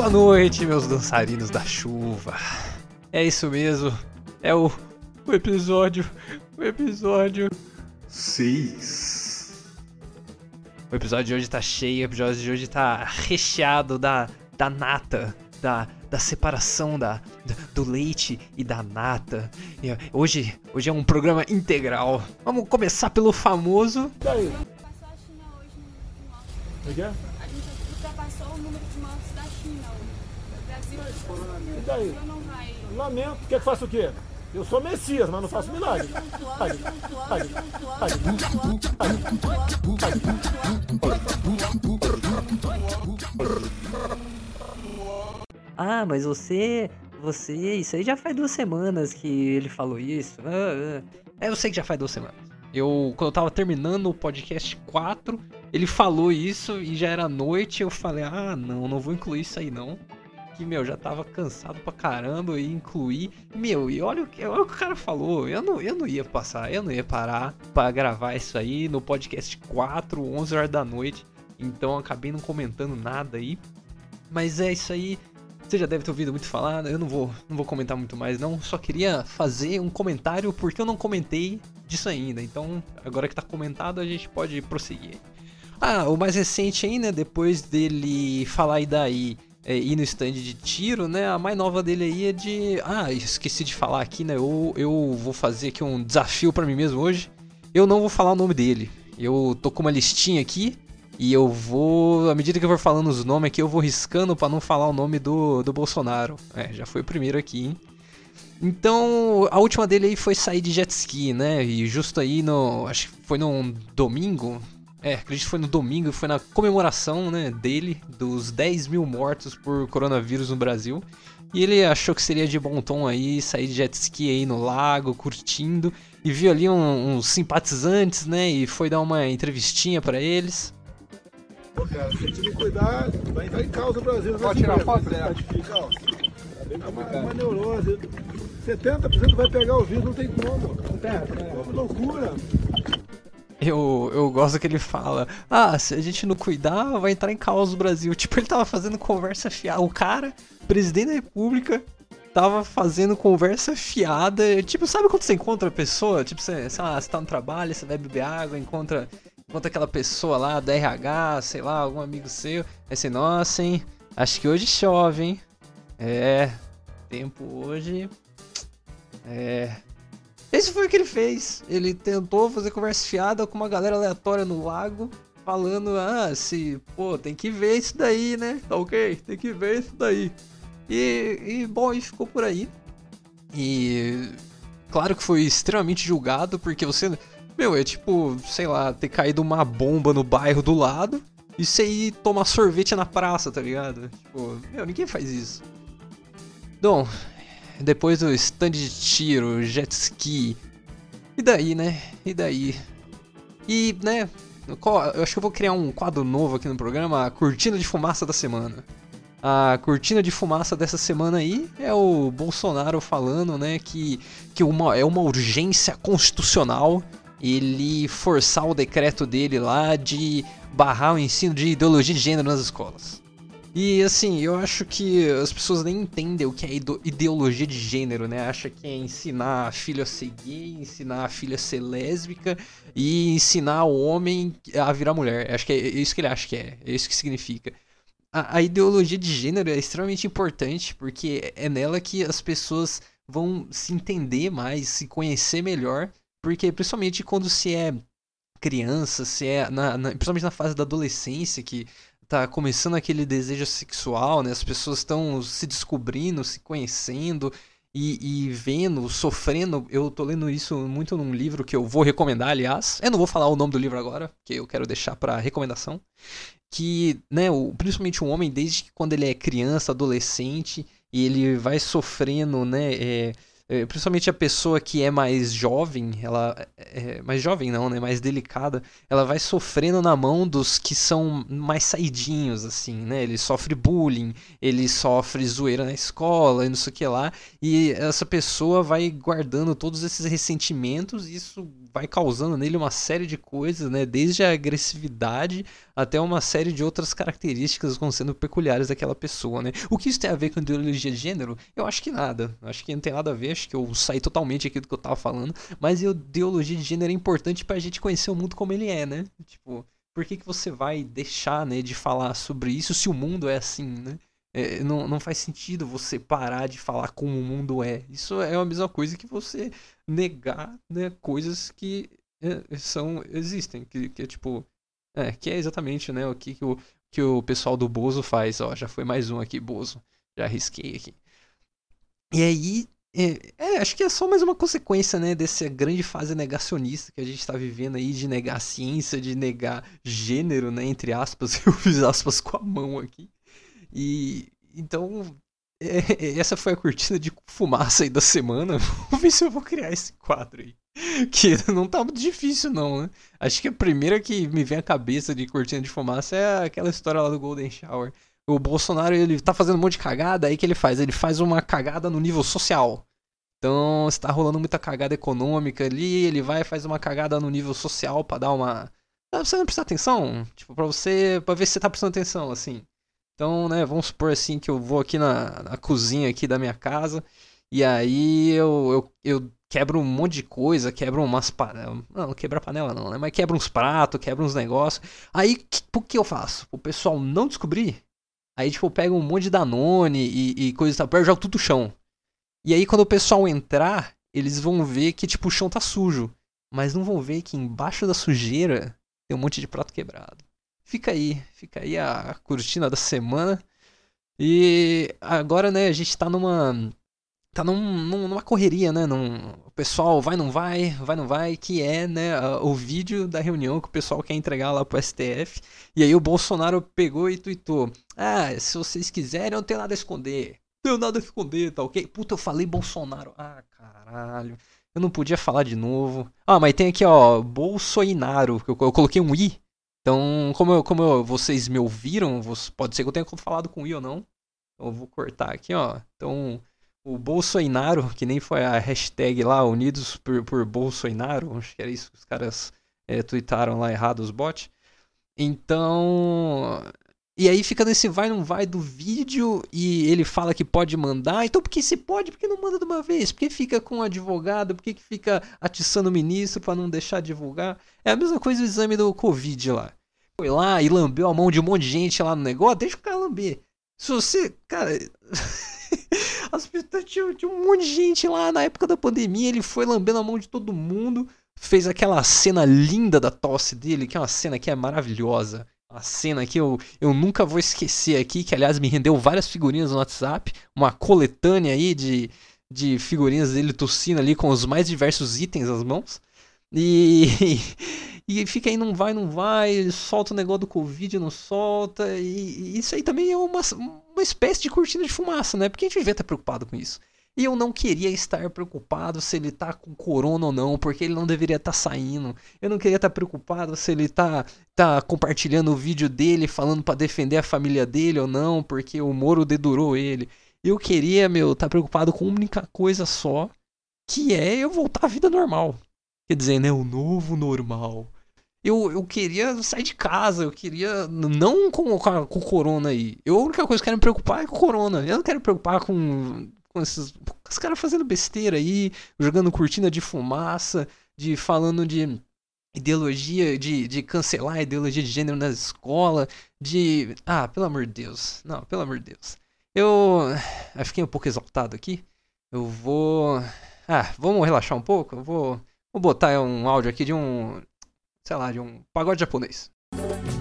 Boa noite, meus dançarinos da chuva. É isso mesmo. É o, o episódio. O episódio. 6. O episódio de hoje tá cheio, o episódio de hoje tá recheado da, da nata, da, da separação da, do leite e da nata. E, hoje, hoje é um programa integral. Vamos começar pelo famoso. E daí? Passou a China hoje no, no O que é? A gente ultrapassou o número de mortes da China hoje. O Brasil E daí? Lamento. Quer que faça o quê? Eu sou Messias, mas não faço milagre. Ah, mas você. Você. Isso aí já faz duas semanas que ele falou isso. Ah, ah. É, eu sei que já faz duas semanas. Eu, quando eu tava terminando o podcast 4, ele falou isso e já era noite. Eu falei, ah, não, não vou incluir isso aí não. Que, meu, já tava cansado pra caramba e incluir. Meu, e olha o que, olha o que o cara falou. Eu não, eu não ia passar, eu não ia parar pra gravar isso aí no podcast 4, 11 horas da noite. Então acabei não comentando nada aí. Mas é isso aí. Você já deve ter ouvido muito falar, eu não vou, não vou comentar muito mais não, só queria fazer um comentário porque eu não comentei disso ainda. Então, agora que tá comentado, a gente pode prosseguir. Ah, o mais recente aí, né, depois dele falar e daí é, ir no stand de tiro, né, a mais nova dele aí é de... Ah, esqueci de falar aqui, né, eu, eu vou fazer aqui um desafio pra mim mesmo hoje. Eu não vou falar o nome dele. Eu tô com uma listinha aqui, e eu vou, à medida que eu for falando os nomes aqui, eu vou riscando pra não falar o nome do, do Bolsonaro. É, já foi o primeiro aqui, hein? Então, a última dele aí foi sair de jet ski, né? E justo aí no. Acho que foi num domingo. É, acredito que foi no domingo, foi na comemoração, né, dele, dos 10 mil mortos por coronavírus no Brasil. E ele achou que seria de bom tom aí sair de jet ski aí no lago, curtindo. E viu ali um- uns simpatizantes, né? E foi dar uma entrevistinha pra eles. Pô, cara, se te cuidar, vai entrar em causa o Brasil. Pode tirar foto, né? Tá difícil, ó. Tá bem com uma, uma neurose. 70% vai pegar o vírus, não tem como. Que loucura. Eu, eu gosto que ele fala, ah, se a gente não cuidar, vai entrar em caos o Brasil. Tipo, ele tava fazendo conversa fiada. O cara, presidente da república, tava fazendo conversa fiada. Tipo, sabe quando você encontra a pessoa? Tipo, você, sei lá, você tá no trabalho, você vai beber água, encontra, encontra aquela pessoa lá da RH, sei lá, algum amigo seu. Aí você, nossa, hein, acho que hoje chove, hein. É, tempo hoje. É, esse foi o que ele fez. Ele tentou fazer conversa fiada com uma galera aleatória no lago, falando, ah, se, pô, tem que ver isso daí, né? Tá ok? Tem que ver isso daí. E, e bom, e ficou por aí. E claro que foi extremamente julgado, porque você, meu, é tipo, sei lá, ter caído uma bomba no bairro do lado e você ir tomar sorvete na praça, tá ligado? Tipo, meu, ninguém faz isso. Bom, depois do stand de tiro, jet ski. E daí, né? E daí? E, né? Eu acho que eu vou criar um quadro novo aqui no programa, a cortina de fumaça da semana. A cortina de fumaça dessa semana aí é o Bolsonaro falando, né, que, que uma, é uma urgência constitucional ele forçar o decreto dele lá de barrar o ensino de ideologia de gênero nas escolas. E assim, eu acho que as pessoas nem entendem o que é ideologia de gênero, né? Acha que é ensinar a filha a ser gay, ensinar a filha a ser lésbica e ensinar o homem a virar mulher. Acho que é isso que ele acha que é, é isso que significa. A, a ideologia de gênero é extremamente importante porque é nela que as pessoas vão se entender mais, se conhecer melhor, porque principalmente quando se é criança, se é na, na- principalmente na fase da adolescência que tá começando aquele desejo sexual, né? As pessoas estão se descobrindo, se conhecendo e, e vendo, sofrendo. Eu tô lendo isso muito num livro que eu vou recomendar, aliás. Eu não vou falar o nome do livro agora, que eu quero deixar pra recomendação. Que, né, o, principalmente o homem, desde que quando ele é criança, adolescente, e ele vai sofrendo, né? é, principalmente a pessoa que é mais jovem, ela. É, mais jovem não, né? Mais delicada ela vai sofrendo na mão dos que são mais saidinhos, assim, né? Ele sofre bullying, ele sofre zoeira na escola e não sei o que lá. E essa pessoa vai guardando todos esses ressentimentos e isso vai causando nele uma série de coisas, né? Desde a agressividade até uma série de outras características como sendo peculiares daquela pessoa, né? O que isso tem a ver com ideologia de gênero? Eu acho que nada. Acho que não tem nada a ver, acho que eu saí totalmente aqui do que eu tava falando. Mas ideologia de gênero é importante pra gente conhecer o mundo como ele é, né? Tipo, por que, que você vai deixar, né, de falar sobre isso se o mundo é assim, né? É, não, não faz sentido você parar de falar como o mundo é. Isso é a mesma coisa que você negar né, coisas que é, são existem. Que, que é tipo. É, que é exatamente né, o que, que, o, que o pessoal do Bozo faz. Ó, já foi mais um aqui, Bozo. Já arrisquei aqui. E aí. É, é, acho que é só mais uma consequência, né, dessa grande fase negacionista que a gente está vivendo aí de negar ciência, de negar gênero, né, entre aspas, eu fiz aspas com a mão aqui. E então, é, essa foi a cortina de fumaça aí da semana. Vou ver se eu vou criar esse quadro aí. Que não tá muito difícil, não, né? Acho que a primeira que me vem à cabeça de cortina de fumaça é aquela história lá do Golden Shower. O Bolsonaro, ele tá fazendo um monte de cagada, aí que ele faz? Ele faz uma cagada no nível social. Então, se tá rolando muita cagada econômica ali, ele vai e faz uma cagada no nível social para dar uma. Pra você não prestar atenção. Tipo, pra você. pra ver se você tá prestando atenção, assim. Então, né, vamos supor assim que eu vou aqui na, na cozinha aqui da minha casa e aí eu, eu, eu quebro um monte de coisa, quebro umas panelas. Não, quebra panela não, né? Mas quebra uns pratos, quebra uns negócios. Aí, o que eu faço? O pessoal não descobrir. Aí, tipo, eu pego um monte de Danone e, e coisa e tal, eu jogo tudo no chão. E aí, quando o pessoal entrar, eles vão ver que, tipo, o chão tá sujo. Mas não vão ver que embaixo da sujeira tem um monte de prato quebrado. Fica aí, fica aí a cortina da semana. E agora, né, a gente tá numa. Tá num, numa correria, né? Num, o pessoal vai, não vai, vai, não vai, que é, né, o vídeo da reunião que o pessoal quer entregar lá pro STF. E aí o Bolsonaro pegou e tweetou: Ah, se vocês quiserem, eu não tenho nada a esconder. Não tenho nada a esconder, tá ok? Puta, eu falei Bolsonaro. Ah, caralho. Eu não podia falar de novo. Ah, mas tem aqui, ó, Bolsonaro. Eu, eu coloquei um i então, como, eu, como eu, vocês me ouviram, pode ser que eu tenha falado com o I ou não. Então, eu vou cortar aqui, ó. Então, o Bolsonaro, que nem foi a hashtag lá, Unidos por, por Bolsonaro, acho que era isso que os caras é, tweetaram lá errado, os bots. Então, e aí fica nesse vai não vai do vídeo e ele fala que pode mandar. Então por que se pode, por que não manda de uma vez? Por que fica com o advogado? Por que, que fica atiçando o ministro para não deixar divulgar? É a mesma coisa o exame do Covid lá. Foi lá e lambeu a mão de um monte de gente lá no negócio, deixa o cara lamber. Se você, cara, as pessoas tinha, tinha um monte de gente lá na época da pandemia, ele foi lambendo a mão de todo mundo, fez aquela cena linda da tosse dele, que é uma cena que é maravilhosa uma cena que eu, eu nunca vou esquecer aqui, que aliás me rendeu várias figurinhas no WhatsApp, uma coletânea aí de, de figurinhas dele tossindo ali com os mais diversos itens nas mãos. E, e fica aí, não vai, não vai, solta o negócio do Covid, não solta. E, e isso aí também é uma, uma espécie de cortina de fumaça, né? Porque a gente devia estar preocupado com isso. E eu não queria estar preocupado se ele tá com corona ou não, porque ele não deveria estar tá saindo. Eu não queria estar tá preocupado se ele tá, tá compartilhando o vídeo dele, falando para defender a família dele ou não, porque o Moro dedurou ele. Eu queria, meu, estar tá preocupado com uma única coisa só, que é eu voltar à vida normal. Quer dizer, né, o novo normal. Eu, eu queria sair de casa, eu queria. Não com, com, com o corona aí. Eu, a única coisa que eu quero me preocupar é com o corona. Eu não quero me preocupar com com esses os caras fazendo besteira aí, jogando cortina de fumaça, de falando de ideologia, de, de cancelar a ideologia de gênero na escola, de. Ah, pelo amor de Deus. Não, pelo amor de Deus. Eu, eu fiquei um pouco exaltado aqui. Eu vou. Ah, vamos relaxar um pouco? Eu vou, vou botar um áudio aqui de um. Sei lá, de um pagode japonês. que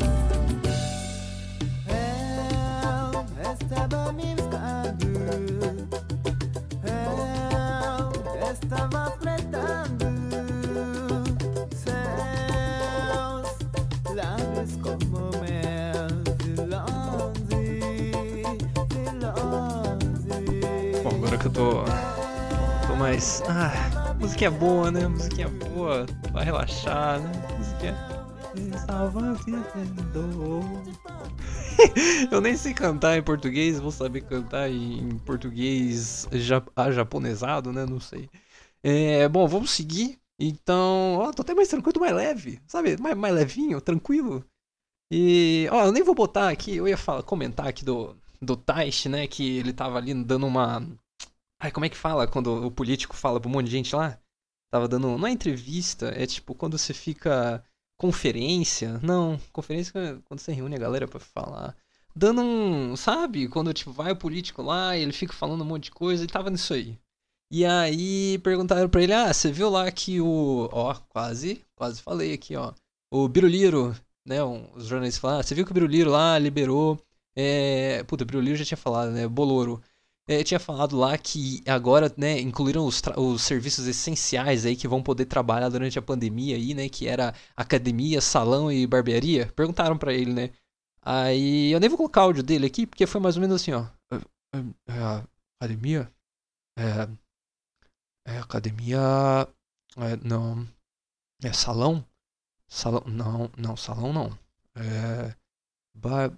tô. tô mais. Ah, musiquinha boa, né? Musiquinha boa pra relaxar, né? Musiquinha. Vivendo. eu nem sei cantar em português, vou saber cantar em português ja japonesado, né? Não sei. É, bom, vamos seguir. Então, ó, tô até mais tranquilo, mais leve, sabe? Mais, mais levinho, tranquilo. E, ó, eu nem vou botar aqui, eu ia falar, comentar aqui do, do Taish, né? Que ele tava ali dando uma. Ai, como é que fala quando o político fala pra um monte de gente lá? Tava dando. Não é entrevista, é tipo quando você fica. Conferência? Não, conferência é quando você reúne a galera pra falar. Dando um. Sabe? Quando tipo, vai o político lá e ele fica falando um monte de coisa e tava nisso aí. E aí perguntaram pra ele: Ah, você viu lá que o. Ó, quase, quase falei aqui, ó. O Biruliro, né? Um, os jornalistas falaram: ah, Você viu que o Biruliro lá liberou. É... Puta, o Biruliro já tinha falado, né? Boloro. É, tinha falado lá que agora, né, incluíram os, os, serviços essenciais aí que vão poder trabalhar durante a pandemia aí, né, que era academia, salão e barbearia. Perguntaram para ele, né? Aí eu nem vou colocar áudio dele aqui, porque foi mais ou menos assim, ó. É, é, é academia? É, é academia. É, não. É salão? Salão. Não, não, salão não. É. Bar,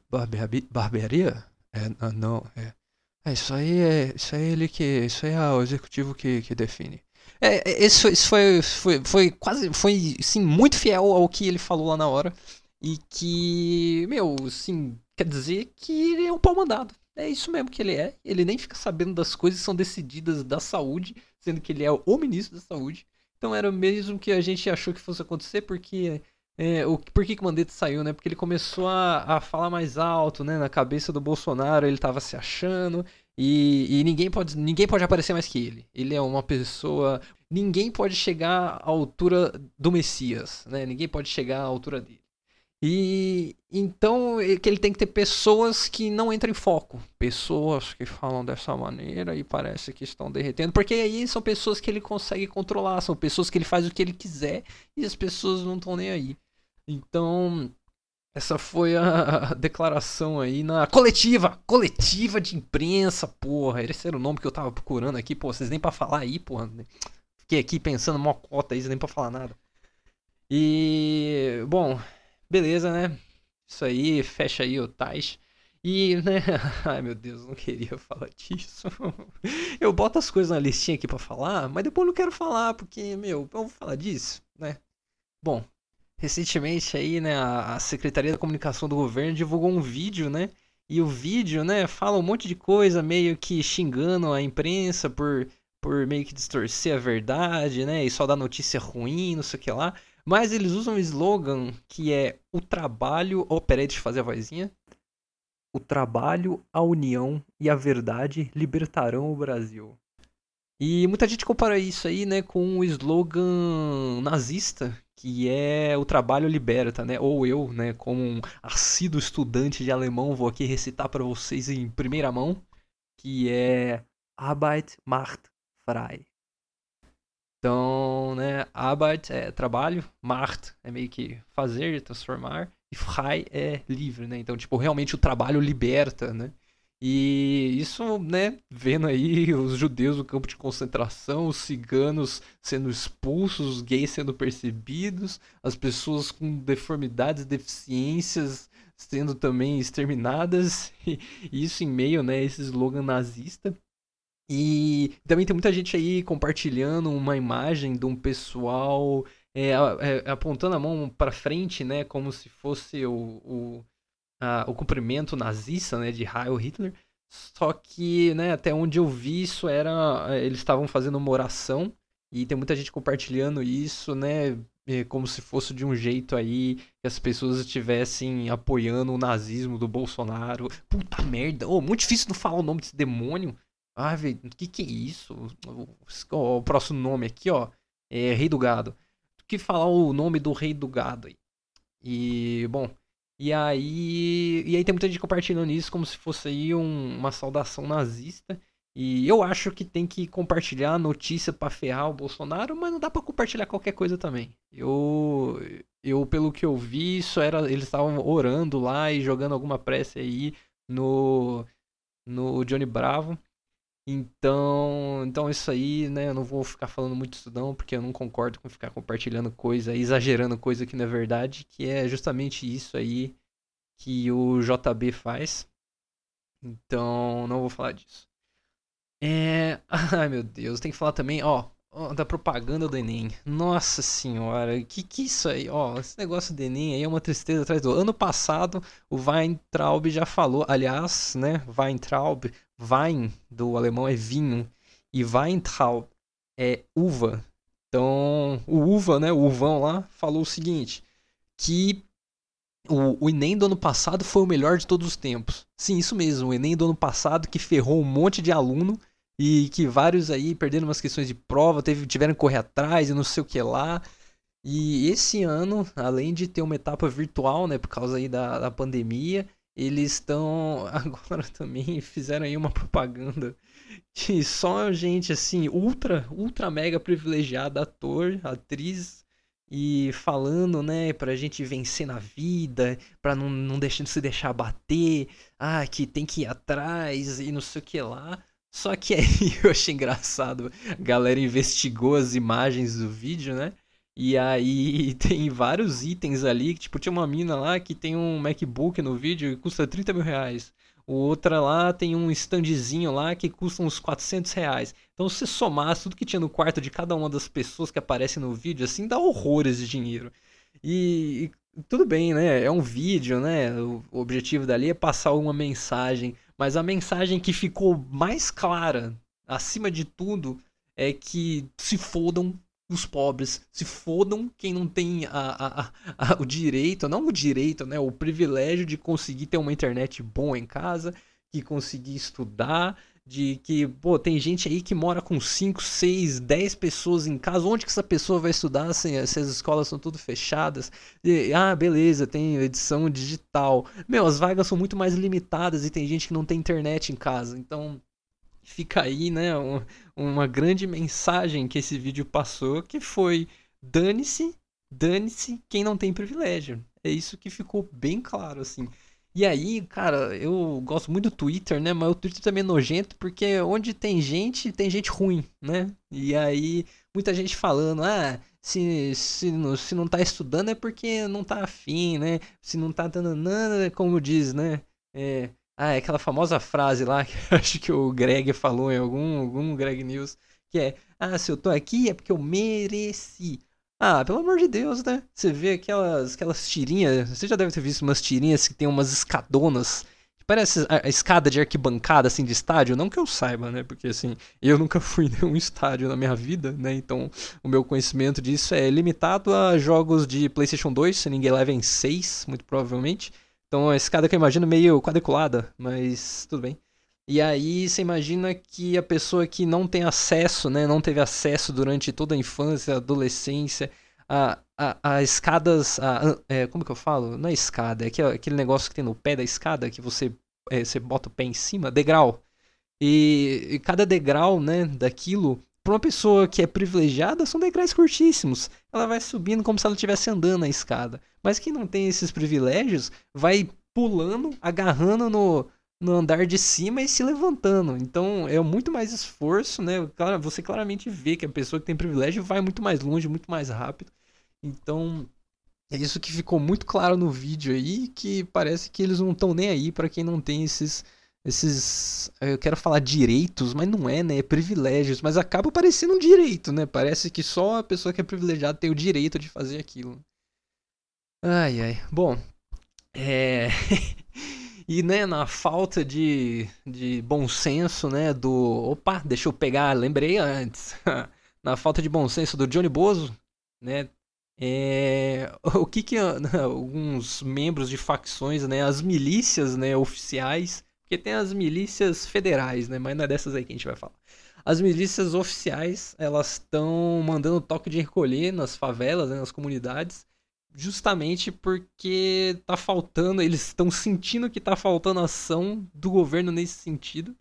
barbearia? É, não, é. É, isso aí é. Isso aí é ele que. Isso aí é o executivo que, que define. É, isso, isso foi, foi, foi quase. Foi, sim, muito fiel ao que ele falou lá na hora. E que, meu, assim, quer dizer que ele é um pau mandado. É isso mesmo que ele é. Ele nem fica sabendo das coisas que são decididas da saúde, sendo que ele é o ministro da saúde. Então era mesmo que a gente achou que fosse acontecer, porque. É, o, por que, que o Mandetta saiu, né? Porque ele começou a, a falar mais alto, né? Na cabeça do Bolsonaro, ele tava se achando. E, e, ninguém, pode, ninguém pode aparecer mais que ele. Ele é uma pessoa. Ninguém pode chegar à altura do Messias, né? Ninguém pode chegar à altura dele. E então é que ele tem que ter pessoas que não entram em foco, pessoas que falam dessa maneira e parece que estão derretendo, porque aí são pessoas que ele consegue controlar, são pessoas que ele faz o que ele quiser e as pessoas não estão nem aí. Então, essa foi a declaração aí na coletiva, coletiva de imprensa, porra. Esse era o nome que eu tava procurando aqui, pô, vocês nem para falar aí, porra. Fiquei aqui pensando mó cota aí, nem para falar nada. E, bom, Beleza, né? Isso aí, fecha aí o Tais. E, né? Ai meu Deus, não queria falar disso. Eu boto as coisas na listinha aqui para falar, mas depois não quero falar, porque, meu, eu vou falar disso, né? Bom, recentemente aí, né, a Secretaria da Comunicação do Governo divulgou um vídeo, né? E o vídeo, né, fala um monte de coisa, meio que xingando a imprensa por, por meio que distorcer a verdade, né? E só dar notícia ruim, não sei o que lá. Mas eles usam um slogan que é o trabalho. Oh, peraí, deixa eu fazer a vozinha. O trabalho, a união e a verdade libertarão o Brasil. E muita gente compara isso aí, né, com o slogan nazista, que é o trabalho liberta, né? Ou eu, né, como um assíduo estudante de alemão, vou aqui recitar para vocês em primeira mão, que é Arbeit macht frei. Então, né, Arbeit é trabalho, Macht é meio que fazer, transformar, e Frei é livre, né? Então, tipo, realmente o trabalho liberta, né? E isso, né, vendo aí os judeus no campo de concentração, os ciganos sendo expulsos, os gays sendo percebidos, as pessoas com deformidades, deficiências sendo também exterminadas, e isso em meio, né, esse slogan nazista. E também tem muita gente aí compartilhando uma imagem de um pessoal é, é, apontando a mão para frente, né, como se fosse o, o, a, o cumprimento nazista, né, de Heil Hitler. Só que, né, até onde eu vi isso era eles estavam fazendo uma oração e tem muita gente compartilhando isso, né, é, como se fosse de um jeito aí que as pessoas estivessem apoiando o nazismo do Bolsonaro. Puta merda, oh, muito difícil não falar o nome desse demônio. Ah, velho, o que que é isso? O, próximo nome aqui, ó, é Rei do Gado. Tu que falar o nome do Rei do Gado aí. E, bom, e aí, e aí tem muita gente compartilhando isso como se fosse aí um, uma saudação nazista. E eu acho que tem que compartilhar a notícia para ferrar o Bolsonaro, mas não dá para compartilhar qualquer coisa também. Eu, eu pelo que eu vi, isso era eles estavam orando lá e jogando alguma prece aí no no Johnny Bravo. Então, então isso aí, né, eu não vou ficar falando muito isso não, porque eu não concordo com ficar compartilhando coisa, exagerando coisa que não é verdade, que é justamente isso aí que o JB faz. Então, não vou falar disso. É, ai meu Deus, tem que falar também, ó, da propaganda do Enem. Nossa senhora, que que isso aí? Ó, esse negócio do Enem aí é uma tristeza atrás do ano passado. O Weintraub já falou, aliás, né? Weintraub, Wein do alemão é vinho e Weintraub é uva. Então, o uva, né? O uvão lá falou o seguinte, que o, o Enem do ano passado foi o melhor de todos os tempos. Sim, isso mesmo. O Enem do ano passado que ferrou um monte de aluno e que vários aí perderam umas questões de prova, teve, tiveram que correr atrás e não sei o que lá. E esse ano, além de ter uma etapa virtual, né, por causa aí da, da pandemia, eles estão agora também fizeram aí uma propaganda que só gente assim, ultra, ultra mega privilegiada, ator, atriz, e falando, né, pra gente vencer na vida, pra não, não deixar, se deixar bater, ah, que tem que ir atrás e não sei o que lá. Só que aí eu achei engraçado, a galera investigou as imagens do vídeo, né? E aí tem vários itens ali, tipo, tinha uma mina lá que tem um MacBook no vídeo e custa 30 mil reais. O outra lá tem um standzinho lá que custa uns 400 reais. Então, se você somar tudo que tinha no quarto de cada uma das pessoas que aparecem no vídeo, assim, dá horrores de dinheiro. E, e tudo bem, né? É um vídeo, né? O objetivo dali é passar uma mensagem. Mas a mensagem que ficou mais clara, acima de tudo, é que se fodam os pobres, se fodam quem não tem a, a, a, o direito, não o direito, né, o privilégio de conseguir ter uma internet boa em casa, que conseguir estudar, de que, pô, tem gente aí que mora com 5, 6, 10 pessoas em casa, onde que essa pessoa vai estudar se, se as escolas são tudo fechadas? E, ah, beleza, tem edição digital. Meu, as vagas são muito mais limitadas e tem gente que não tem internet em casa, então fica aí, né, um, uma grande mensagem que esse vídeo passou, que foi dane-se, dane-se quem não tem privilégio. É isso que ficou bem claro, assim. E aí, cara, eu gosto muito do Twitter, né? Mas o Twitter também é nojento porque onde tem gente, tem gente ruim, né? E aí, muita gente falando, ah, se, se, não, se não tá estudando é porque não tá afim, né? Se não tá dando nada, como diz, né? É, ah, é aquela famosa frase lá que acho que o Greg falou em algum, algum Greg News, que é: Ah, se eu tô aqui é porque eu mereci. Ah, pelo amor de Deus, né? Você vê aquelas, aquelas tirinhas. Você já deve ter visto umas tirinhas que tem umas escadonas. Que parece a, a escada de arquibancada, assim, de estádio. Não que eu saiba, né? Porque, assim, eu nunca fui em nenhum estádio na minha vida, né? Então, o meu conhecimento disso é limitado a jogos de PlayStation 2, se ninguém leva em 6, muito provavelmente. Então a escada que eu imagino meio quadriculada, mas tudo bem. E aí você imagina que a pessoa que não tem acesso, né, não teve acesso durante toda a infância, adolescência, a, a, a escadas, a, é, como que eu falo? Não é escada, é aquele, aquele negócio que tem no pé da escada que você, é, você bota o pé em cima, degrau. E, e cada degrau, né, daquilo para uma pessoa que é privilegiada, são degraus curtíssimos. Ela vai subindo como se ela estivesse andando na escada. Mas quem não tem esses privilégios vai pulando, agarrando no, no andar de cima e se levantando. Então é muito mais esforço, né? Você claramente vê que a pessoa que tem privilégio vai muito mais longe, muito mais rápido. Então é isso que ficou muito claro no vídeo aí, que parece que eles não estão nem aí para quem não tem esses esses, eu quero falar direitos, mas não é, né? É privilégios, mas acaba parecendo um direito, né? Parece que só a pessoa que é privilegiada tem o direito de fazer aquilo. Ai, ai. Bom, é. e, né, na falta de, de bom senso, né, do. Opa, deixa eu pegar, lembrei antes. na falta de bom senso do Johnny Bozo, né? É, o que que alguns membros de facções, né, as milícias, né, oficiais, porque tem as milícias federais, né? Mas não é dessas aí que a gente vai falar. As milícias oficiais, elas estão mandando toque de recolher nas favelas, né, nas comunidades, justamente porque tá faltando, eles estão sentindo que tá faltando ação do governo nesse sentido.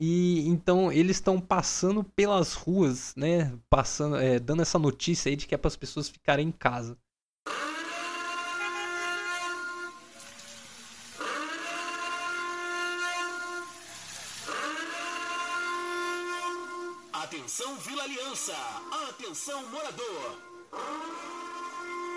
E então eles estão passando pelas ruas, né, passando, é, dando essa notícia aí de que é para as pessoas ficarem em casa. Aliança, atenção morador.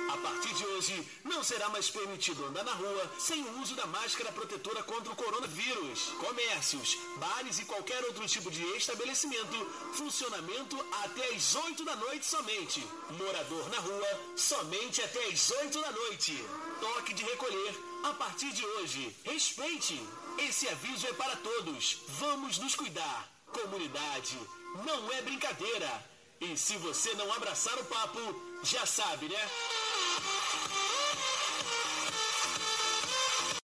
A partir de hoje, não será mais permitido andar na rua sem o uso da máscara protetora contra o coronavírus. Comércios, bares e qualquer outro tipo de estabelecimento, funcionamento até às 8 da noite somente. Morador na rua, somente até às 8 da noite. Toque de recolher a partir de hoje. Respeite. Esse aviso é para todos. Vamos nos cuidar. Comunidade, não é brincadeira. E se você não abraçar o papo, já sabe, né?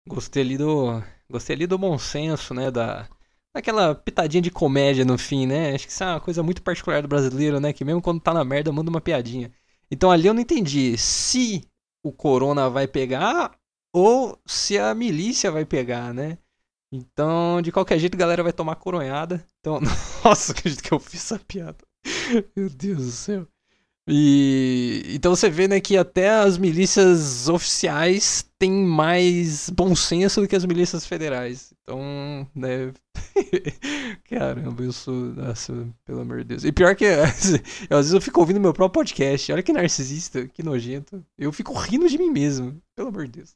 Gostei ali do. Gostei ali do bom senso, né? Da. Daquela pitadinha de comédia no fim, né? Acho que isso é uma coisa muito particular do brasileiro, né? Que mesmo quando tá na merda, manda uma piadinha. Então ali eu não entendi se o corona vai pegar ou se a milícia vai pegar, né? Então, de qualquer jeito, a galera vai tomar coronhada. Então, nossa, acredito que eu fiz essa piada. Meu Deus do céu. E então você vê, né, que até as milícias oficiais têm mais bom senso do que as milícias federais. Então, né, caramba, eu sou, nossa, pelo amor de Deus. E pior que eu, às vezes eu fico ouvindo meu próprio podcast. Olha que narcisista, que nojento. Eu fico rindo de mim mesmo, pelo amor de Deus.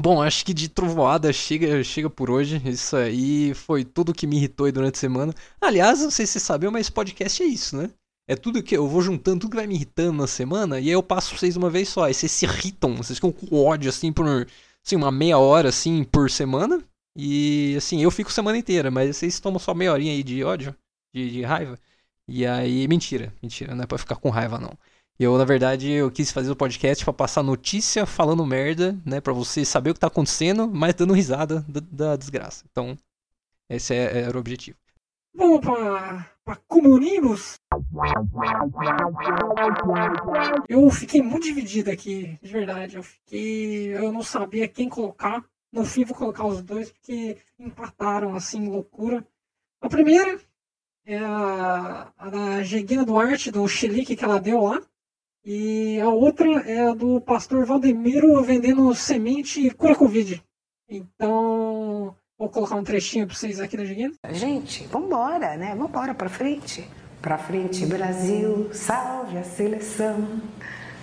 Bom, acho que de trovoada chega, chega por hoje. Isso aí foi tudo que me irritou durante a semana. Aliás, não sei se você sabe, mas podcast é isso, né? É tudo que eu vou juntando, tudo que vai me irritando na semana, e aí eu passo vocês uma vez só. Aí vocês se irritam, vocês ficam com ódio assim por assim, uma meia hora assim por semana. E assim, eu fico semana inteira, mas vocês tomam só meia horinha aí de ódio, de, de raiva. E aí, mentira, mentira, não é pra ficar com raiva não. Eu, na verdade, eu quis fazer o podcast para passar notícia falando merda, né? Pra você saber o que tá acontecendo, mas dando risada da, da desgraça. Então, esse é, era o objetivo. Vamos pra comunismos? Eu fiquei muito dividido aqui, de verdade. Eu fiquei. Eu não sabia quem colocar. No fim, vou colocar os dois, porque empataram assim, loucura. A primeira é a, a da Jeguina Duarte, do Chilique que ela deu lá. E a outra é a do pastor Valdemiro vendendo semente e cura Covid. Então, vou colocar um trechinho para vocês aqui da Jeguina. Gente, vambora, né? Vambora pra frente. Pra frente, Brasil, salve a seleção.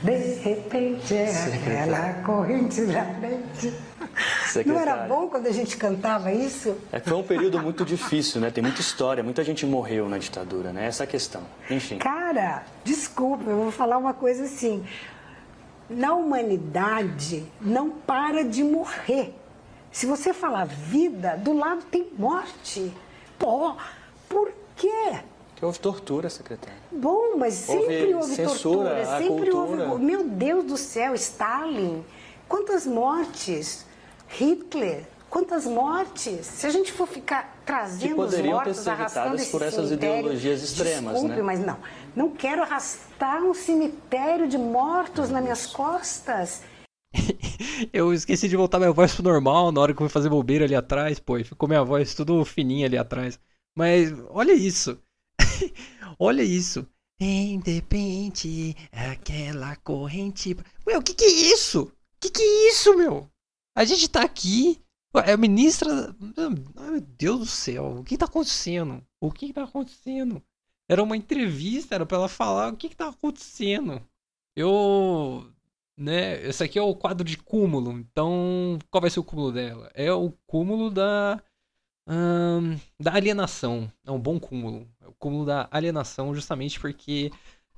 De repente é aquela corrente da frente. Não era bom quando a gente cantava isso? É foi um período muito difícil, né? Tem muita história, muita gente morreu na ditadura, né? Essa é a questão. Enfim. Cara, desculpa, eu vou falar uma coisa assim. Na humanidade, não para de morrer. Se você falar vida, do lado tem morte. Pô, por quê? Que houve tortura, secretária. Bom, mas sempre Houve houve, censura tortura, sempre cultura. houve. Meu Deus do céu, Stalin, quantas mortes? Hitler, quantas mortes? Se a gente for ficar trazendo os poderiam ter mortos, sido arrastando evitadas esse por essas cemitério, ideologias extremas, desculpe, né? mas não. Não quero arrastar um cemitério de mortos nas minhas costas. Eu esqueci de voltar minha voz pro normal na hora que eu fui fazer bobeira ali atrás, pô, ficou minha voz tudo fininha ali atrás. Mas olha isso. olha isso. Independe, aquela corrente. Meu, o que que é isso? O que que é isso, meu? A gente tá aqui. É a ministra. Meu Deus do céu. O que tá acontecendo? O que tá acontecendo? Era uma entrevista, era pra ela falar o que que tá acontecendo. Eu né? Esse aqui é o quadro de cúmulo. Então, qual vai ser o cúmulo dela? É o cúmulo da ahn, da alienação. É um bom cúmulo. É o cúmulo da alienação, justamente porque,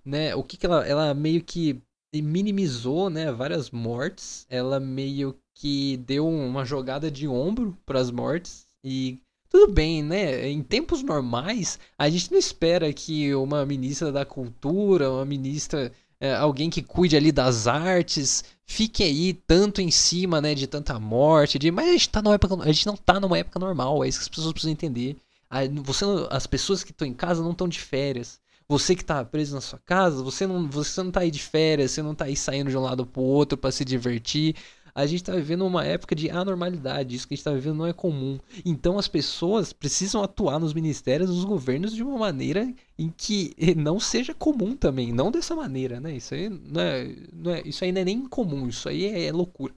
né? O que que ela, ela meio que minimizou, né? Várias mortes. Ela meio que deu uma jogada de ombro para as mortes e tudo bem, né? Em tempos normais, a gente não espera que uma ministra da cultura, uma ministra é, alguém que cuide ali das artes, fique aí tanto em cima, né, de tanta morte, de, mas a gente tá numa época, a gente não tá numa época normal, é isso que as pessoas precisam entender. A- Você, as pessoas que estão em casa não estão de férias. Você que tá preso na sua casa, você não, você não tá aí de férias, você não tá aí saindo de um lado pro outro pra se divertir. A gente tá vivendo uma época de anormalidade, isso que a gente tá vivendo não é comum. Então as pessoas precisam atuar nos ministérios, nos governos de uma maneira em que não seja comum também, não dessa maneira, né? Isso aí não é, não é- isso aí não é nem comum, isso aí é loucura.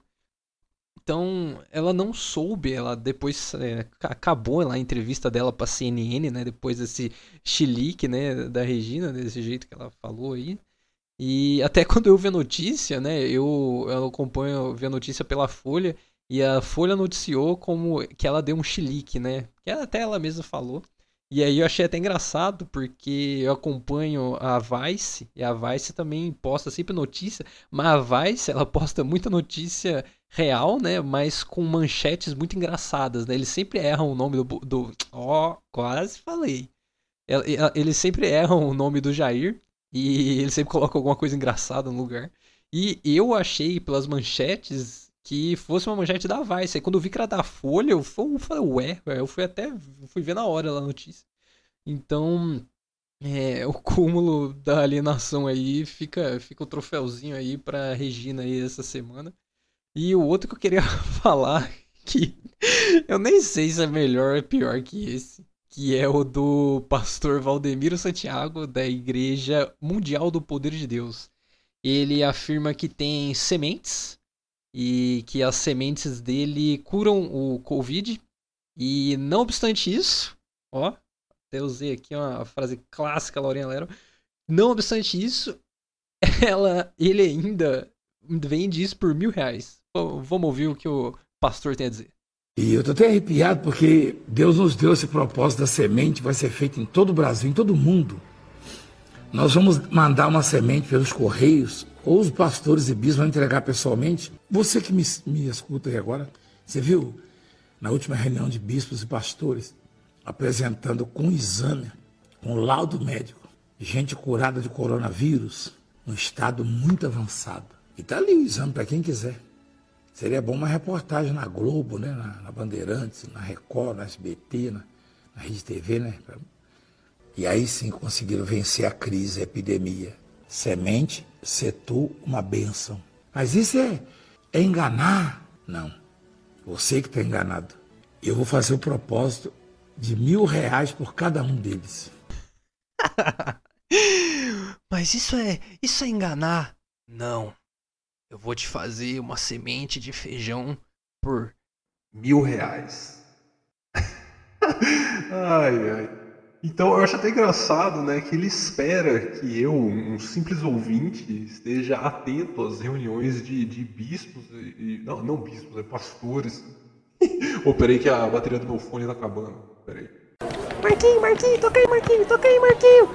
Então, ela não soube, ela depois é, ca- acabou lá a entrevista dela pra CNN, né, depois desse chilique, né, da Regina, desse jeito que ela falou aí. E até quando eu vi a notícia, né? Eu, eu acompanho, vi a notícia pela Folha. E a Folha noticiou como que ela deu um chilique, né? Que até ela mesma falou. E aí eu achei até engraçado, porque eu acompanho a Vice, e a Vice também posta sempre notícia, mas a Vice, ela posta muita notícia real, né? Mas com manchetes muito engraçadas, né? Eles sempre erram o nome do... do ó, oh, quase falei. Eles sempre erram o nome do Jair, e eles sempre colocam alguma coisa engraçada no lugar. E eu achei, pelas manchetes, que fosse uma manchete da Vice. Aí quando eu vi que era da Folha, eu falei, ué, eu fui até, fui ver na hora lá a notícia. Então, é, o cúmulo da alienação aí, fica, fica o troféuzinho aí pra Regina aí essa semana. E o outro que eu queria falar, que eu nem sei se é melhor ou pior que esse, que é o do pastor Valdemiro Santiago, da Igreja Mundial do Poder de Deus. Ele afirma que tem sementes e que as sementes dele curam o Covid. E não obstante isso, ó, até usei aqui uma frase clássica, Laurinha Lero. Não obstante isso, ela, ele ainda vende isso por mil reais. Vamos ouvir o que o pastor tem a dizer. E eu tô até arrepiado porque Deus nos deu esse propósito da semente, vai ser feito em todo o Brasil, em todo o mundo. Nós vamos mandar uma semente pelos correios ou os pastores e bispos vão entregar pessoalmente. Você que me, me escuta aí agora, você viu na última reunião de bispos e pastores apresentando com exame, com laudo médico, gente curada de coronavírus, num estado muito avançado. E tá ali o exame para quem quiser. Seria bom uma reportagem na Globo, né? na, na Bandeirantes, na Record, na SBT, na, na Rede TV, né? E aí sim conseguiram vencer a crise, a epidemia. Semente setor uma bênção. Mas isso é, é enganar? Não. Você que está enganado. Eu vou fazer o propósito de mil reais por cada um deles. Mas isso é. Isso é enganar? Não. Eu vou te fazer uma semente de feijão por mil reais. ai, ai. Então eu acho até engraçado, né, que ele espera que eu, um simples ouvinte, esteja atento às reuniões de, de bispos e, não, não bispos, é pastores. Oh, peraí que a bateria do meu fone tá acabando. Peraí. Marquinho, Marquinho, toca aí, Marquinho, toca aí, Marquinho.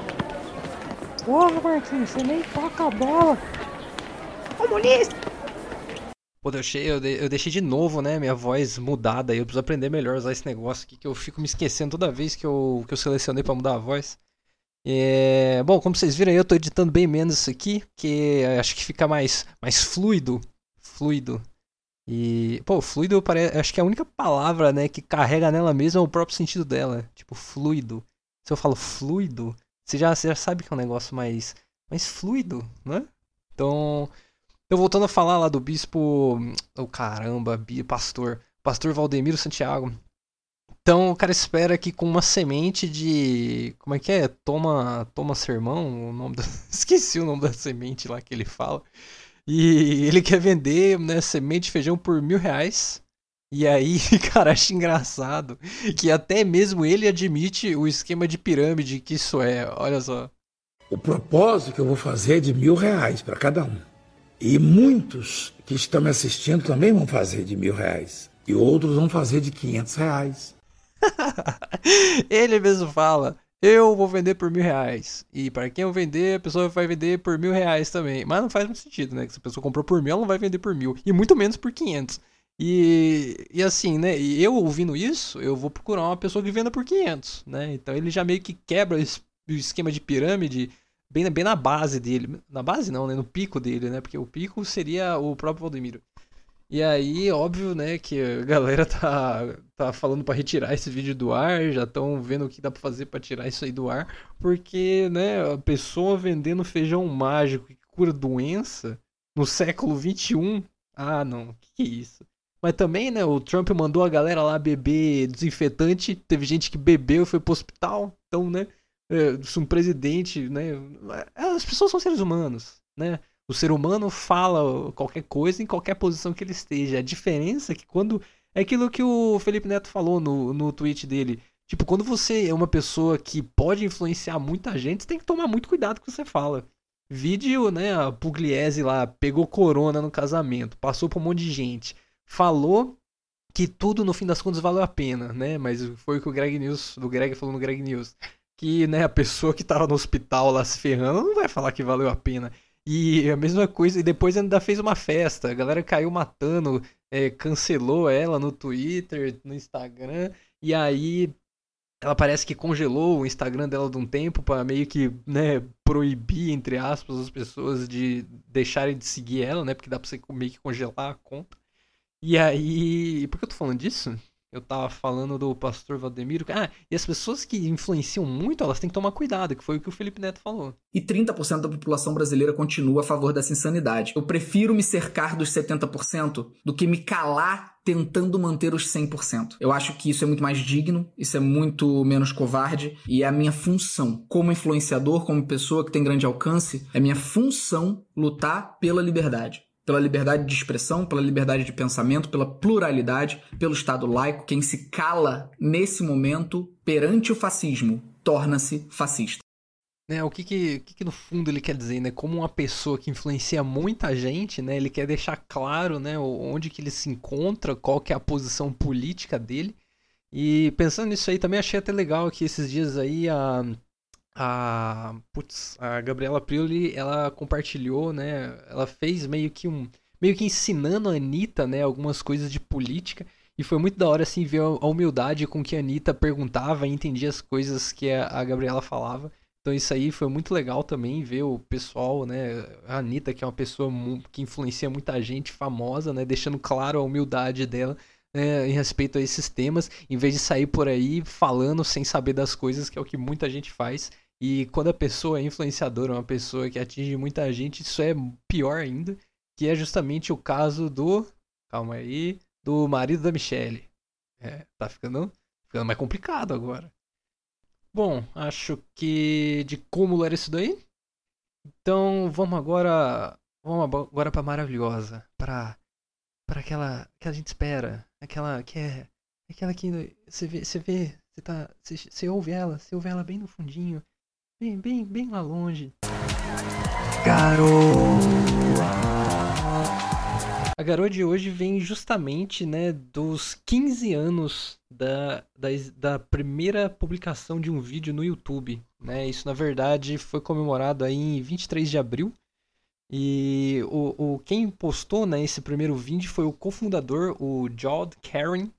Porra, Marquinho, você nem toca a bola. Comunista! Pô, eu deixei, eu, eu deixei de novo, né, minha voz mudada. Eu preciso aprender melhor a usar esse negócio aqui, que eu fico me esquecendo toda vez que eu, que eu selecionei para mudar a voz. É, bom, como vocês viram aí, eu tô editando bem menos isso aqui, que acho que fica mais, mais fluido. Fluido. E, pô, fluido parece, acho que é a única palavra, né, que carrega nela mesma o próprio sentido dela. Tipo, fluido. Se eu falo fluido, você já, você já sabe que é um negócio mais, mais fluido, né? Então, então, voltando a falar lá do bispo. O oh, caramba, pastor. Pastor Valdemiro Santiago. Então o cara espera que com uma semente de. Como é que é? Toma, toma sermão? O nome da... Esqueci o nome da semente lá que ele fala. E ele quer vender né, semente de feijão por mil reais. E aí, cara, acho engraçado que até mesmo ele admite o esquema de pirâmide que isso é. Olha só. O propósito que eu vou fazer é de mil reais para cada um. E muitos que estão me assistindo também vão fazer de mil reais. E outros vão fazer de quinhentos reais. Ele mesmo fala: Eu vou vender por mil reais. E para quem eu vender, a pessoa vai vender por mil reais também. Mas não faz muito sentido, né? Que se a pessoa comprou por mil, ela não vai vender por mil. E muito menos por quinhentos. E, e assim, né? E eu ouvindo isso, eu vou procurar uma pessoa que venda por 500, né? Então ele já meio que quebra o esquema de pirâmide bem, bem na base dele. Na base não, né? No pico dele, né? Porque o pico seria o próprio Valdemiro. E aí, óbvio, né, que a galera tá, tá falando para retirar esse vídeo do ar, já estão vendo o que dá para fazer para tirar isso aí do ar, porque, né, a pessoa vendendo feijão mágico que cura doença no século 21, ah, não, que, que é isso? Mas também, né, o Trump mandou a galera lá beber desinfetante, teve gente que bebeu e foi pro hospital, então, né, se um presidente, né? As pessoas são seres humanos, né? O ser humano fala qualquer coisa em qualquer posição que ele esteja. A diferença é que quando. É aquilo que o Felipe Neto falou no, no tweet dele. Tipo, quando você é uma pessoa que pode influenciar muita gente, você tem que tomar muito cuidado com o que você fala. Vídeo, né, a Pugliese lá pegou corona no casamento, passou pra um monte de gente, falou que tudo no fim das contas valeu a pena, né? Mas foi o que o Greg News, do Greg falou no Greg News, que, né, a pessoa que tava no hospital lá se ferrando não vai falar que valeu a pena. E a mesma coisa, e depois ainda fez uma festa, a galera caiu matando, é, cancelou ela no Twitter, no Instagram, e aí ela parece que congelou o Instagram dela de um tempo para meio que, né, proibir, entre aspas, as pessoas de deixarem de seguir ela, né, porque dá pra você meio que congelar a conta. E aí, por que eu tô falando disso? Eu tava falando do pastor Valdemiro. Ah, e as pessoas que influenciam muito, elas têm que tomar cuidado, que foi o que o Felipe Neto falou. E 30% da população brasileira continua a favor dessa insanidade. Eu prefiro me cercar dos 70% do que me calar tentando manter os 100%. Eu acho que isso é muito mais digno, isso é muito menos covarde e é a minha função como influenciador, como pessoa que tem grande alcance, é minha função lutar pela liberdade pela liberdade de expressão, pela liberdade de pensamento, pela pluralidade, pelo Estado laico. Quem se cala nesse momento perante o fascismo torna-se fascista. Né, o que que, que que, no fundo ele quer dizer, né? Como uma pessoa que influencia muita gente, né? Ele quer deixar claro, né? Onde que ele se encontra, qual que é a posição política dele. E pensando nisso aí, também achei até legal que esses dias aí a a, putz, a Gabriela Prioli, ela compartilhou, né? Ela fez meio que um meio que ensinando a Anitta, né, algumas coisas de política. E foi muito da hora, assim, ver a humildade com que a Anitta perguntava e entendia as coisas que a Gabriela falava. Então isso aí foi muito legal também, ver o pessoal, né, a Anitta, que é uma pessoa que influencia muita gente famosa, né, deixando claro a humildade dela né, em respeito a esses temas, em vez de sair por aí falando sem saber das coisas, que é o que muita gente faz. E quando a pessoa é influenciadora, uma pessoa que atinge muita gente, isso é pior ainda, que é justamente o caso do. Calma aí. Do marido da Michelle. É, tá ficando, ficando mais complicado agora. Bom, acho que de cúmulo era isso daí. Então vamos agora. Vamos agora pra maravilhosa. Pra. Pra aquela que a gente espera. Aquela que é. Aquela que você vê. Você vê. Você tá. Você ouve ela. Você ouve ela bem no fundinho Bem, bem, bem lá longe. Garoa. A garoa de hoje vem justamente, né, dos 15 anos da, da, da, primeira publicação de um vídeo no YouTube, né? Isso na verdade foi comemorado aí em 23 de abril. E o, o quem postou, né, esse primeiro vídeo foi o cofundador, o Jod Karen,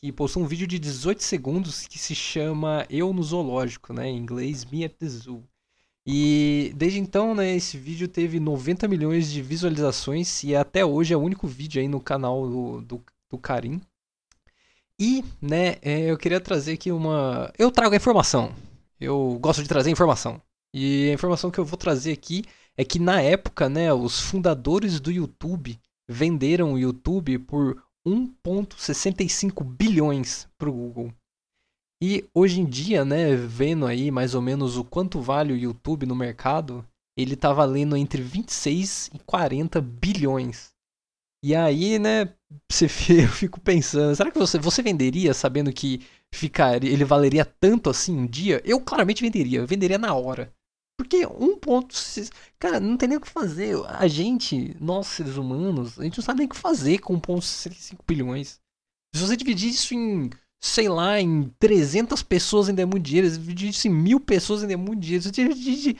que postou um vídeo de 18 segundos que se chama Eu no Zoológico, né? Em inglês, Me at the Zoo. E desde então, né, esse vídeo teve 90 milhões de visualizações e até hoje é o único vídeo aí no canal do, do, do Karim. E, né, é, eu queria trazer aqui uma. Eu trago a informação. Eu gosto de trazer informação. E a informação que eu vou trazer aqui é que na época, né, os fundadores do YouTube venderam o YouTube por 1,65 bilhões para o Google. E hoje em dia, né, vendo aí mais ou menos o quanto vale o YouTube no mercado, ele tá valendo entre 26 e 40 bilhões. E aí, né, você, eu fico pensando, será que você, você venderia sabendo que ficaria, ele valeria tanto assim um dia? Eu claramente venderia, eu venderia na hora. Porque um ponto. Cara, não tem nem o que fazer. A gente, nós seres humanos, a gente não sabe nem o que fazer com 1,65 bilhões. Se você dividir isso em, sei lá, em 300 pessoas ainda é muito dinheiro. Se dividir isso em mil pessoas ainda é muito dinheiro. Se dividir.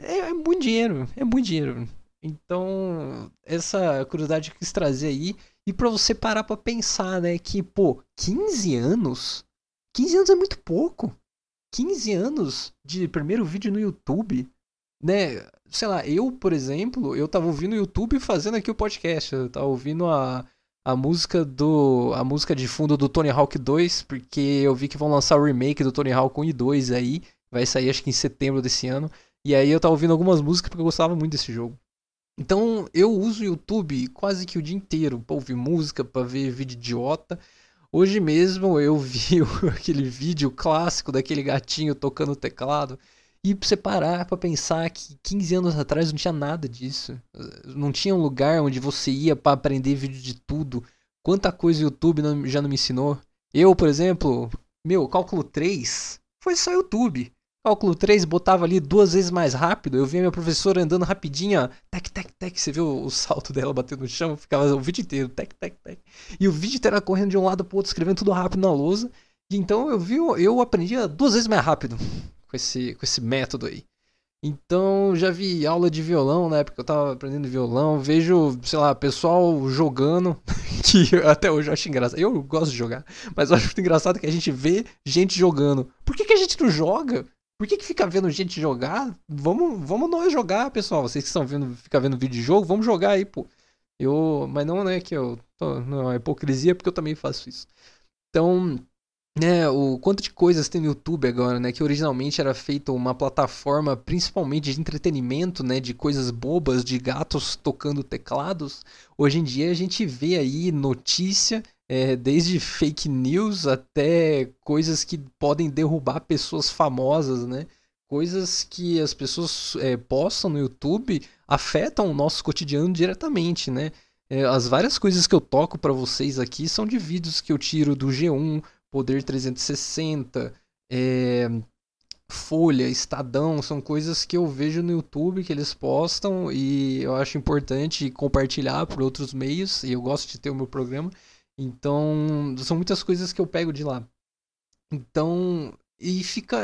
É, é muito dinheiro. É muito dinheiro. Então, essa curiosidade que eu quis trazer aí. E pra você parar pra pensar, né? Que, pô, 15 anos? 15 anos é muito pouco. 15 anos de primeiro vídeo no YouTube, né? Sei lá, eu, por exemplo, eu tava ouvindo o YouTube fazendo aqui o podcast. Eu tava ouvindo a, a música do. a música de fundo do Tony Hawk 2, porque eu vi que vão lançar o remake do Tony Hawk 1 e 2 aí. Vai sair acho que em setembro desse ano. E aí eu tava ouvindo algumas músicas porque eu gostava muito desse jogo. Então eu uso o YouTube quase que o dia inteiro pra ouvir música, pra ver vídeo idiota. Hoje mesmo eu vi aquele vídeo clássico daquele gatinho tocando teclado. E pra você parar pra pensar que 15 anos atrás não tinha nada disso. Não tinha um lugar onde você ia para aprender vídeo de tudo. Quanta coisa o YouTube já não me ensinou. Eu, por exemplo, meu, cálculo 3 foi só YouTube. Cálculo 3 botava ali duas vezes mais rápido. Eu via minha professora andando rapidinho. Tec, tec, tec. Você viu o salto dela batendo no chão? Ficava o vídeo inteiro, tec, tec, tec. E o vídeo inteiro correndo de um lado pro outro, escrevendo tudo rápido na lousa. E então eu vi, eu aprendia duas vezes mais rápido com esse, com esse método aí. Então já vi aula de violão na época que eu tava aprendendo violão. Vejo, sei lá, pessoal jogando, que até hoje eu acho engraçado. Eu gosto de jogar, mas eu acho muito engraçado que a gente vê gente jogando. Por que, que a gente não joga? Por que, que fica vendo gente jogar? Vamos, vamos nós jogar, pessoal. Vocês que estão vendo, fica vendo vídeo de jogo, vamos jogar aí, pô. Eu, mas não é que eu tô, não é hipocrisia porque eu também faço isso. Então, né, o quanto de coisas tem no YouTube agora, né, que originalmente era feita uma plataforma principalmente de entretenimento, né, de coisas bobas, de gatos tocando teclados. Hoje em dia a gente vê aí notícia, é, desde fake news até coisas que podem derrubar pessoas famosas, né? Coisas que as pessoas é, postam no YouTube afetam o nosso cotidiano diretamente, né? É, as várias coisas que eu toco para vocês aqui são de vídeos que eu tiro do G1, Poder 360, é, Folha, Estadão, são coisas que eu vejo no YouTube que eles postam e eu acho importante compartilhar por outros meios e eu gosto de ter o meu programa. Então, são muitas coisas que eu pego de lá. Então, e fica.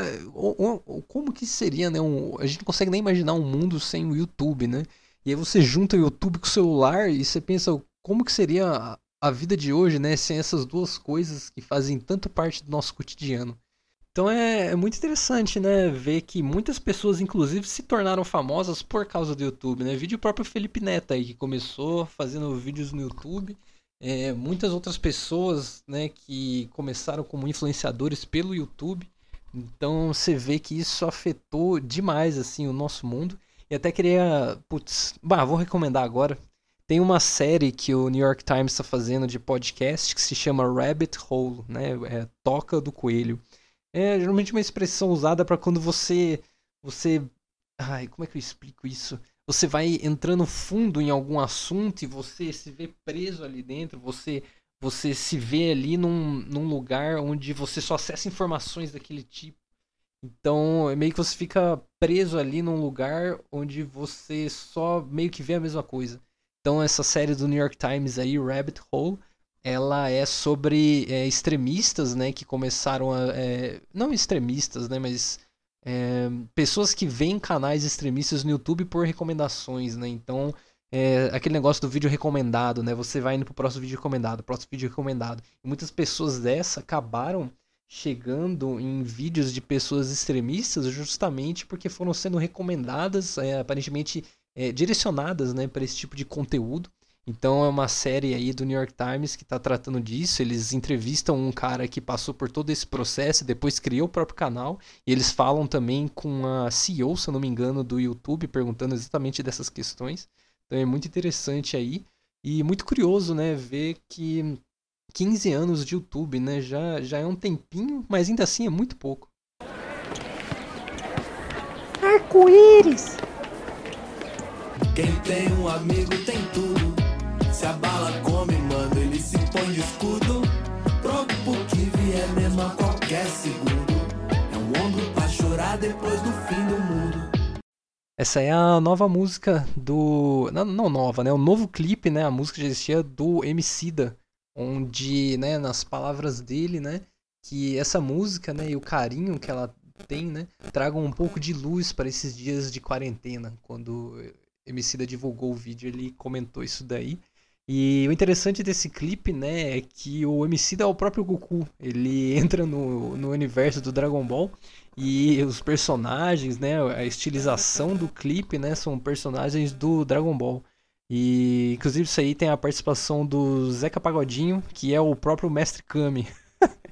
Como que seria, né? Um, a gente não consegue nem imaginar um mundo sem o YouTube, né? E aí você junta o YouTube com o celular e você pensa como que seria a vida de hoje, né, sem essas duas coisas que fazem tanto parte do nosso cotidiano. Então é, é, muito interessante, né, ver que muitas pessoas, inclusive, se tornaram famosas por causa do YouTube, né? Vídeo próprio Felipe Neto aí, que começou fazendo vídeos no YouTube. É, muitas outras pessoas, né, que começaram como influenciadores pelo YouTube. Então você vê que isso afetou demais, assim, o nosso mundo. E até queria, putz, bah, vou recomendar agora. Tem uma série que o New York Times está fazendo de podcast que se chama Rabbit Hole, né? É toca do coelho. É geralmente uma expressão usada para quando você você ai, como é que eu explico isso? Você vai entrando fundo em algum assunto e você se vê preso ali dentro, você você se vê ali num, num lugar onde você só acessa informações daquele tipo. Então, é meio que você fica preso ali num lugar onde você só meio que vê a mesma coisa. Então essa série do New York Times aí, Rabbit Hole, ela é sobre é, extremistas, né, que começaram a, é, não extremistas, né, mas é, pessoas que veem canais extremistas no YouTube por recomendações, né, então é, aquele negócio do vídeo recomendado, né, você vai indo pro próximo vídeo recomendado, próximo vídeo recomendado, e muitas pessoas dessa acabaram chegando em vídeos de pessoas extremistas justamente porque foram sendo recomendadas, é, aparentemente é, direcionadas né, para esse tipo de conteúdo. Então é uma série aí do New York Times que está tratando disso. Eles entrevistam um cara que passou por todo esse processo, depois criou o próprio canal. E eles falam também com a CEO, se eu não me engano, do YouTube, perguntando exatamente dessas questões. Então é muito interessante aí. E muito curioso, né, ver que 15 anos de YouTube, né, já, já é um tempinho, mas ainda assim é muito pouco. Arco-íris! Quem tem um amigo tem tudo. Se a bala come, ele se põe de escudo. Pronto pro que vier mesmo a qualquer segundo. É um ombro pra chorar depois do fim do mundo. Essa é a nova música do. Não, não nova, né? O novo clipe, né? A música já existia do Emicida. Onde, né, nas palavras dele, né? Que essa música, né? E o carinho que ela tem, né? Tragam um pouco de luz para esses dias de quarentena. Quando Emicida divulgou o vídeo, ele comentou isso daí. E o interessante desse clipe, né, é que o Emicida é o próprio Goku. Ele entra no, no universo do Dragon Ball e os personagens, né, a estilização do clipe, né, são personagens do Dragon Ball. E inclusive isso aí tem a participação do Zeca Pagodinho, que é o próprio Mestre Kami.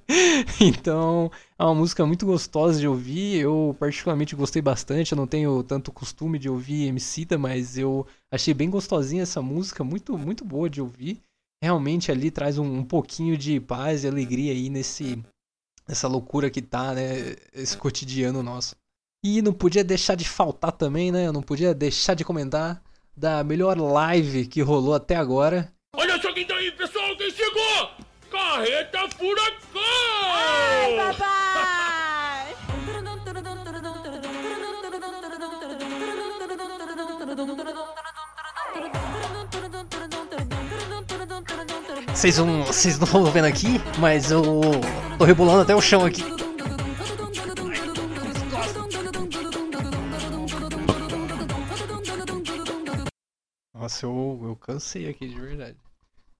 então, é uma música muito gostosa de ouvir. Eu particularmente gostei bastante. Eu não tenho tanto costume de ouvir Emicida, mas eu achei bem gostosinha essa música, muito muito boa de ouvir. Realmente ali traz um, um pouquinho de paz e alegria aí nesse nessa loucura que tá, né, esse cotidiano nosso. E não podia deixar de faltar também, né? Eu não podia deixar de comentar da melhor live que rolou até agora. Olha só quem tá aí, pessoal, quem chegou! Carreta Furacão! Ai, papai! Vocês não vocês não estão vendo aqui, mas eu tô rebolando até o chão aqui. Nossa, eu, eu cansei aqui de verdade.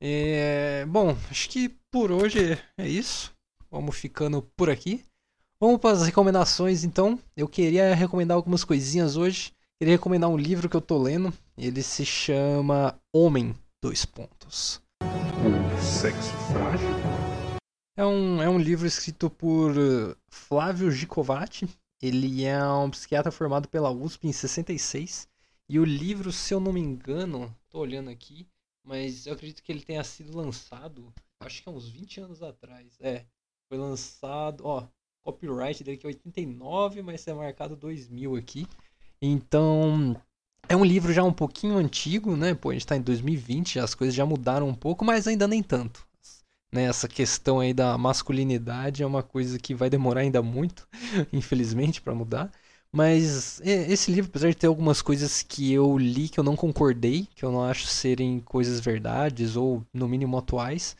É, bom, acho que por hoje é isso. Vamos ficando por aqui. Vamos para as recomendações então. Eu queria recomendar algumas coisinhas hoje. Queria recomendar um livro que eu tô lendo. Ele se chama Homem, dois pontos. Sexo frágil? É um, é um livro escrito por uh, Flávio Gicovati. Ele é um psiquiatra formado pela USP em 66. E o livro, se eu não me engano, tô olhando aqui, mas eu acredito que ele tenha sido lançado, acho que há uns 20 anos atrás. É, foi lançado, ó, copyright dele que é 89, mas é marcado 2000 aqui. Então, é um livro já um pouquinho antigo, né? Pô, a gente tá em 2020, as coisas já mudaram um pouco, mas ainda nem tanto. Né, essa questão aí da masculinidade é uma coisa que vai demorar ainda muito, infelizmente, para mudar. Mas esse livro, apesar de ter algumas coisas que eu li que eu não concordei, que eu não acho serem coisas verdades ou no mínimo atuais,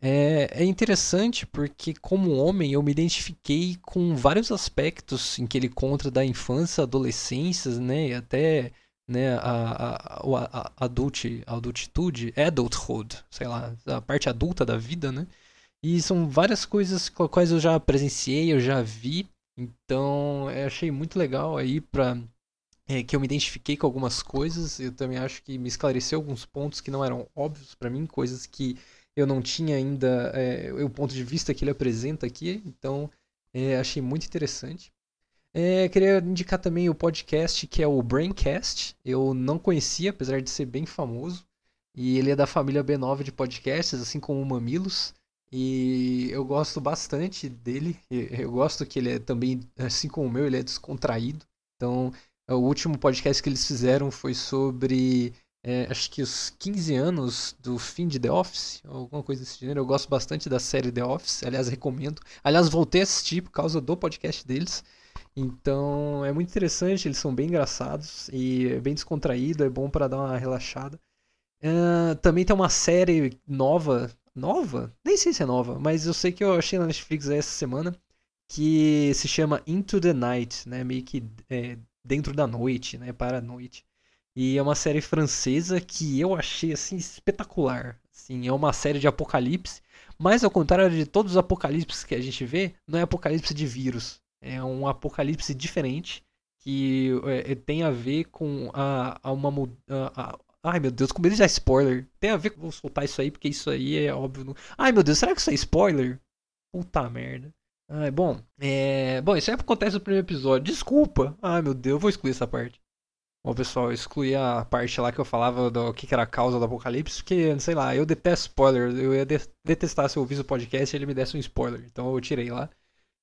é, é interessante porque, como homem, eu me identifiquei com vários aspectos em que ele conta da infância, adolescência, né, e até né, a, a, a, a adult, adultitude, adulthood, sei lá, a parte adulta da vida, né? E são várias coisas com as quais eu já presenciei, eu já vi, então eu achei muito legal aí pra é, que eu me identifiquei com algumas coisas. Eu também acho que me esclareceu alguns pontos que não eram óbvios para mim, coisas que eu não tinha ainda é, o ponto de vista que ele apresenta aqui. Então é, achei muito interessante. É, queria indicar também o podcast que é o Braincast. Eu não conhecia, apesar de ser bem famoso. E ele é da família B9 de podcasts, assim como o Mamilos. E eu gosto bastante dele. Eu gosto que ele é também, assim como o meu, ele é descontraído. Então, o último podcast que eles fizeram foi sobre, é, acho que os 15 anos do fim de The Office, alguma coisa desse gênero. Eu gosto bastante da série The Office, aliás, recomendo. Aliás, voltei a assistir por causa do podcast deles. Então, é muito interessante, eles são bem engraçados e é bem descontraído, é bom para dar uma relaxada. Uh, também tem uma série nova nova? Nem sei se é nova, mas eu sei que eu achei na Netflix essa semana que se chama Into the Night, né? Meio que é, dentro da noite, né? Para a noite. E é uma série francesa que eu achei assim espetacular. Assim, é uma série de apocalipse, mas ao contrário de todos os apocalipses que a gente vê, não é apocalipse de vírus. É um apocalipse diferente que é, tem a ver com a, a uma a, Ai meu Deus, com medo de dar spoiler. Tem a ver com. Vou soltar isso aí, porque isso aí é óbvio. Ai meu Deus, será que isso é spoiler? Puta merda. Ai, bom, é... Bom, isso aí acontece no primeiro episódio. Desculpa. Ai meu Deus, eu vou excluir essa parte. Bom, pessoal, eu excluí a parte lá que eu falava do que era a causa do apocalipse, porque, sei lá, eu detesto spoiler. Eu ia detestar se eu ouvisse o podcast e ele me desse um spoiler. Então eu tirei lá.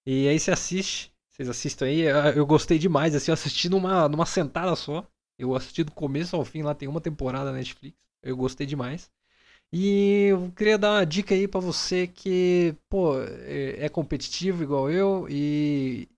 E aí você assiste. Vocês assistem aí. Eu gostei demais, assim, eu assisti numa, numa sentada só. Eu assisti do começo ao fim, lá tem uma temporada na Netflix. Eu gostei demais. E eu queria dar uma dica aí para você que, pô, é, é competitivo igual eu e,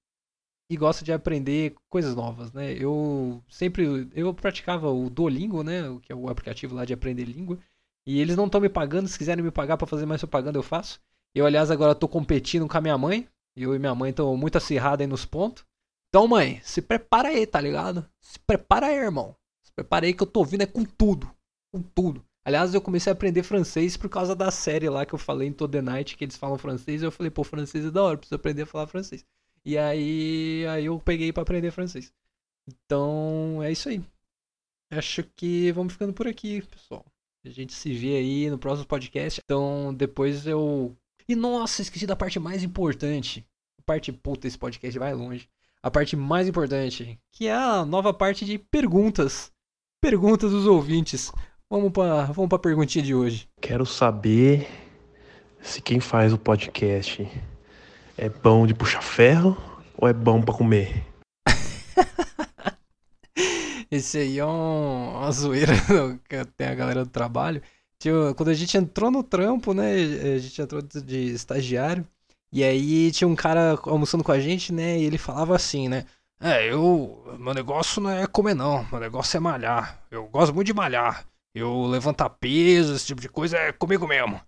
e gosta de aprender coisas novas, né? Eu sempre eu praticava o Duolingo, né, que é o aplicativo lá de aprender língua, e eles não estão me pagando, se quiserem me pagar para fazer mais propaganda eu faço. Eu aliás agora tô competindo com a minha mãe. Eu e minha mãe estão muito acirrados aí nos pontos. Então, mãe, se prepara aí, tá ligado? Se prepara aí, irmão. Se prepara aí que eu tô vindo é com tudo. Com tudo. Aliás, eu comecei a aprender francês por causa da série lá que eu falei em Toda Night, que eles falam francês. Eu falei, pô, francês é da hora, preciso aprender a falar francês. E aí, aí eu peguei para aprender francês. Então, é isso aí. Acho que vamos ficando por aqui, pessoal. A gente se vê aí no próximo podcast. Então, depois eu. E nossa, esqueci da parte mais importante. Parte puta, esse podcast vai longe a parte mais importante, que é a nova parte de perguntas. Perguntas dos ouvintes. Vamos para vamos a perguntinha de hoje. Quero saber se quem faz o podcast é bom de puxar ferro ou é bom para comer. Esse aí é um, uma zoeira que tem a galera do trabalho. Quando a gente entrou no trampo, né? A gente entrou de estagiário. E aí tinha um cara almoçando com a gente, né? E ele falava assim, né? É, eu. Meu negócio não é comer, não. Meu negócio é malhar. Eu gosto muito de malhar. Eu levantar peso, esse tipo de coisa é comigo mesmo.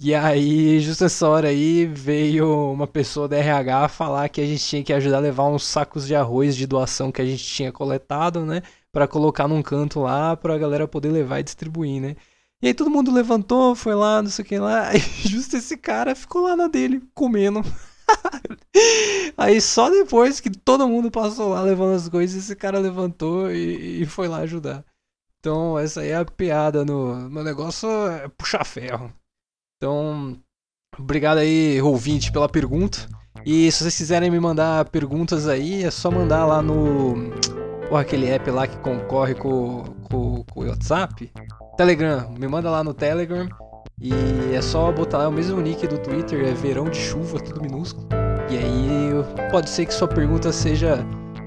E aí, justo essa hora aí, veio uma pessoa da RH falar que a gente tinha que ajudar a levar uns sacos de arroz de doação que a gente tinha coletado, né? Pra colocar num canto lá pra galera poder levar e distribuir, né? E aí todo mundo levantou, foi lá, não sei o que lá. E justo esse cara ficou lá na dele, comendo. aí só depois que todo mundo passou lá levando as coisas, esse cara levantou e, e foi lá ajudar. Então, essa aí é a piada no. Meu negócio é puxar ferro. Então, obrigado aí, ouvinte, pela pergunta. E se vocês quiserem me mandar perguntas aí, é só mandar lá no. Porra, aquele app lá que concorre com, com, com o WhatsApp. Telegram, me manda lá no Telegram. E é só botar lá o mesmo nick do Twitter, é verão de chuva, tudo minúsculo. E aí pode ser que sua pergunta seja.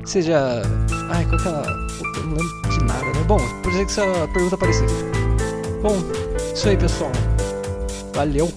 Seja. Ai, qual que é Eu não lembro de nada, né? Bom, pode ser que sua pergunta aqui. Bom, isso aí pessoal. Valeu!